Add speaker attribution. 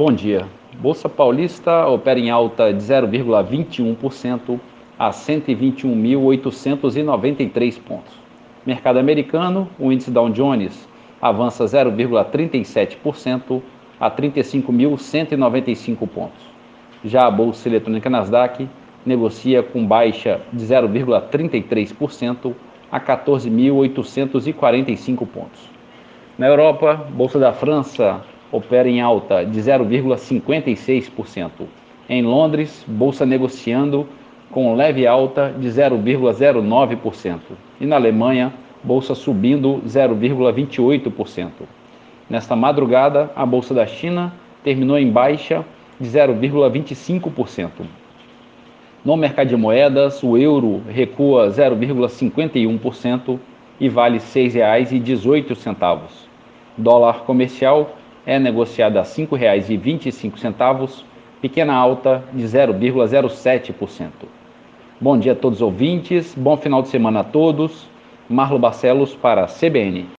Speaker 1: bom dia. Bolsa Paulista opera em alta de 0,21% a 121.893 pontos. Mercado americano, o índice Dow Jones avança 0,37% a 35.195 pontos. Já a bolsa eletrônica Nasdaq negocia com baixa de 0,33% a 14.845 pontos. Na Europa, bolsa da França opera em alta de 0,56%. Em Londres, bolsa negociando com leve alta de 0,09%. E na Alemanha, bolsa subindo 0,28%. Nesta madrugada, a bolsa da China terminou em baixa de 0,25%. No mercado de moedas, o euro recua 0,51% e vale R$ 6,18. Dólar comercial é negociado a R$ 5,25, pequena alta de 0,07%. Bom dia a todos os ouvintes, bom final de semana a todos. Marlo Barcelos para a CBN.